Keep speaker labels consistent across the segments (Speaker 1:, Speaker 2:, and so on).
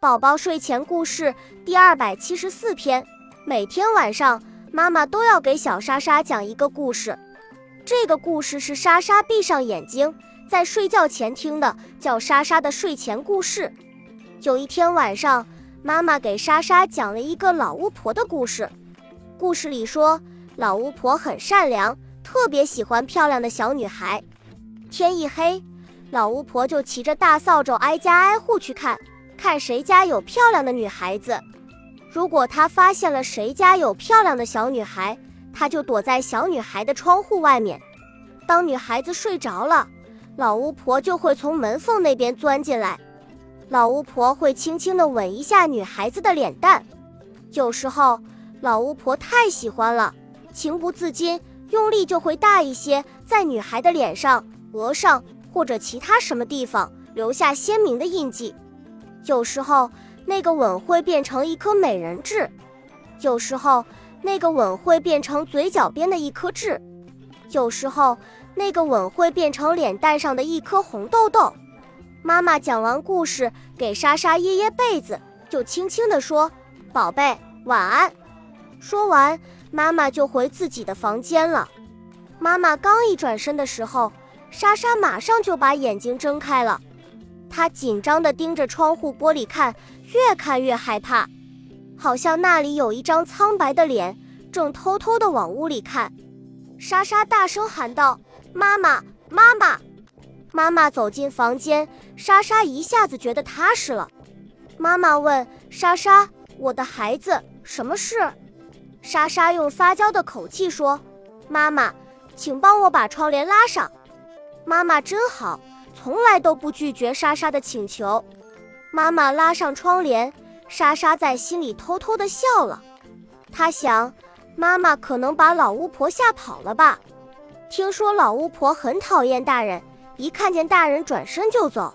Speaker 1: 宝宝睡前故事第二百七十四篇。每天晚上，妈妈都要给小莎莎讲一个故事。这个故事是莎莎闭上眼睛在睡觉前听的，叫莎莎的睡前故事。有一天晚上，妈妈给莎莎讲了一个老巫婆的故事。故事里说，老巫婆很善良，特别喜欢漂亮的小女孩。天一黑，老巫婆就骑着大扫帚挨家挨户去看。看谁家有漂亮的女孩子，如果他发现了谁家有漂亮的小女孩，他就躲在小女孩的窗户外面。当女孩子睡着了，老巫婆就会从门缝那边钻进来。老巫婆会轻轻地吻一下女孩子的脸蛋。有时候，老巫婆太喜欢了，情不自禁，用力就会大一些，在女孩的脸上、额上或者其他什么地方留下鲜明的印记。有时候，那个吻会变成一颗美人痣；有时候，那个吻会变成嘴角边的一颗痣；有时候，那个吻会变成脸蛋上的一颗红痘痘。妈妈讲完故事，给莎莎掖掖被子，就轻轻地说：“宝贝，晚安。”说完，妈妈就回自己的房间了。妈妈刚一转身的时候，莎莎马上就把眼睛睁开了。他紧张地盯着窗户玻璃看，越看越害怕，好像那里有一张苍白的脸，正偷偷地往屋里看。莎莎大声喊道：“妈妈，妈妈！”妈妈走进房间，莎莎一下子觉得踏实了。妈妈问莎莎：“我的孩子，什么事？”莎莎用撒娇的口气说：“妈妈，请帮我把窗帘拉上。”妈妈真好。从来都不拒绝莎莎的请求。妈妈拉上窗帘，莎莎在心里偷偷的笑了。她想，妈妈可能把老巫婆吓跑了吧？听说老巫婆很讨厌大人，一看见大人转身就走。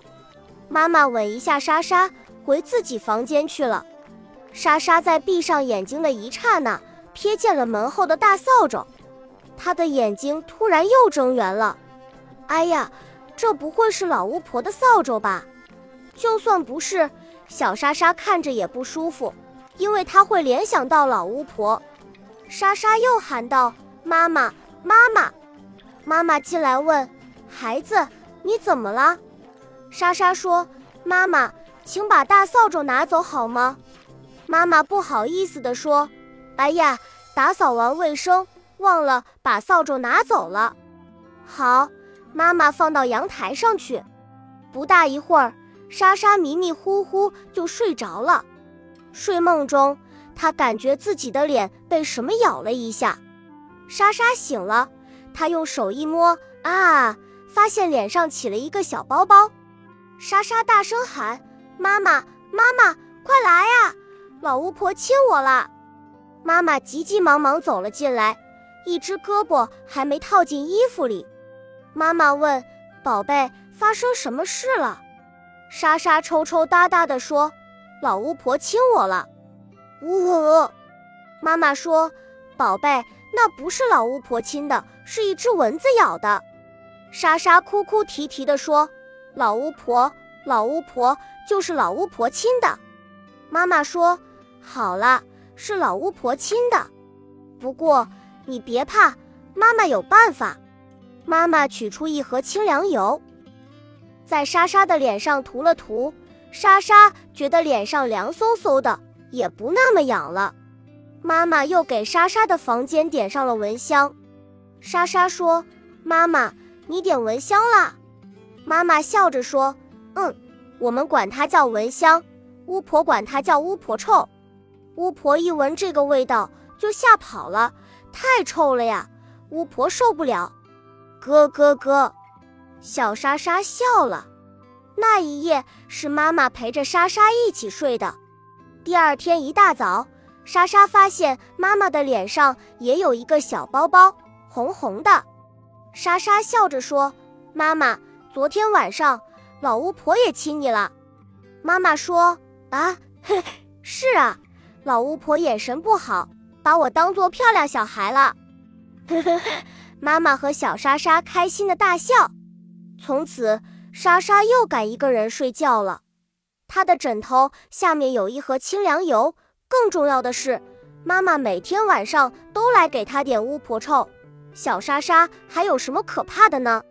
Speaker 1: 妈妈吻一下莎莎，回自己房间去了。莎莎在闭上眼睛的一刹那，瞥见了门后的大扫帚，她的眼睛突然又睁圆了。哎呀！这不会是老巫婆的扫帚吧？就算不是，小莎莎看着也不舒服，因为她会联想到老巫婆。莎莎又喊道：“妈妈，妈妈！”妈妈进来问：“孩子，你怎么了？”莎莎说：“妈妈，请把大扫帚拿走好吗？”妈妈不好意思地说：“哎呀，打扫完卫生，忘了把扫帚拿走了。”好。妈妈放到阳台上去，不大一会儿，莎莎迷迷糊糊就睡着了。睡梦中，她感觉自己的脸被什么咬了一下。莎莎醒了，她用手一摸，啊，发现脸上起了一个小包包。莎莎大声喊：“妈妈，妈妈，快来呀！老巫婆亲我了！”妈妈急急忙忙走了进来，一只胳膊还没套进衣服里。妈妈问：“宝贝，发生什么事了？”莎莎抽抽搭搭地说：“老巫婆亲我了。”呜，妈妈说：“宝贝，那不是老巫婆亲的，是一只蚊子咬的。”莎莎哭哭啼啼地说：“老巫婆，老巫婆就是老巫婆亲的。”妈妈说：“好了，是老巫婆亲的。不过你别怕，妈妈有办法。”妈妈取出一盒清凉油，在莎莎的脸上涂了涂，莎莎觉得脸上凉飕飕的，也不那么痒了。妈妈又给莎莎的房间点上了蚊香。莎莎说：“妈妈，你点蚊香啦？”妈妈笑着说：“嗯，我们管它叫蚊香，巫婆管它叫巫婆臭。巫婆一闻这个味道就吓跑了，太臭了呀，巫婆受不了。”咯咯咯，小莎莎笑了。那一夜是妈妈陪着莎莎一起睡的。第二天一大早，莎莎发现妈妈的脸上也有一个小包包，红红的。莎莎笑着说：“妈妈，昨天晚上老巫婆也亲你了。”妈妈说：“啊，是啊，老巫婆眼神不好，把我当做漂亮小孩了。”呵呵呵。妈妈和小莎莎开心的大笑，从此莎莎又敢一个人睡觉了。她的枕头下面有一盒清凉油。更重要的是，妈妈每天晚上都来给她点巫婆臭。小莎莎还有什么可怕的呢？